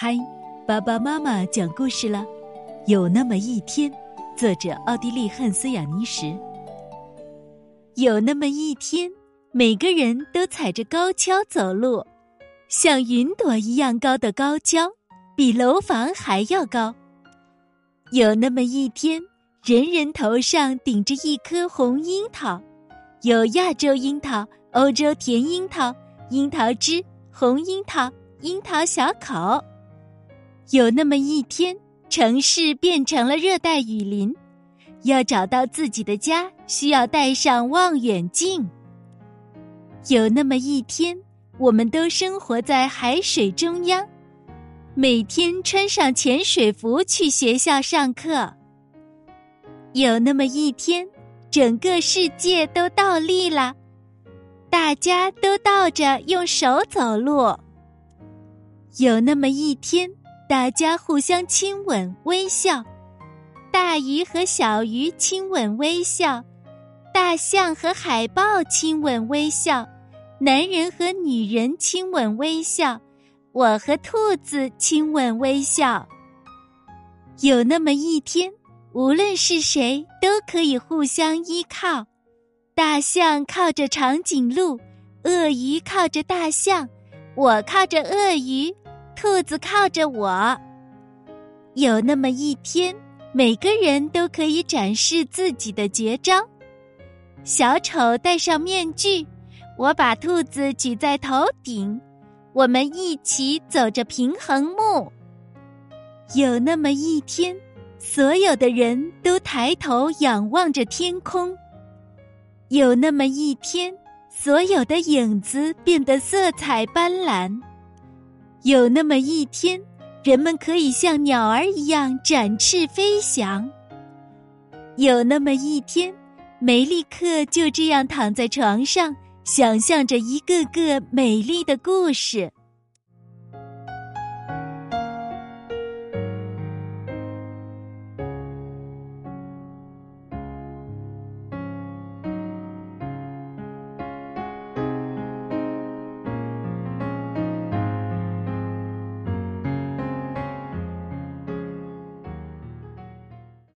嗨，爸爸妈妈讲故事了。有那么一天，作者奥地利汉斯·雅尼什。有那么一天，每个人都踩着高跷走路，像云朵一样高的高跷，比楼房还要高。有那么一天，人人头上顶着一颗红樱桃，有亚洲樱桃、欧洲甜樱桃、樱桃汁、红樱桃、樱桃小口。有那么一天，城市变成了热带雨林，要找到自己的家，需要带上望远镜。有那么一天，我们都生活在海水中央，每天穿上潜水服去学校上课。有那么一天，整个世界都倒立了，大家都倒着用手走路。有那么一天。大家互相亲吻微笑，大鱼和小鱼亲吻微笑，大象和海豹亲吻微笑，男人和女人亲吻微笑，我和兔子亲吻微笑。有那么一天，无论是谁都可以互相依靠，大象靠着长颈鹿，鳄鱼靠着大象，我靠着鳄鱼。兔子靠着我。有那么一天，每个人都可以展示自己的绝招。小丑戴上面具，我把兔子举在头顶，我们一起走着平衡木。有那么一天，所有的人都抬头仰望着天空。有那么一天，所有的影子变得色彩斑斓。有那么一天，人们可以像鸟儿一样展翅飞翔。有那么一天，梅利克就这样躺在床上，想象着一个个美丽的故事。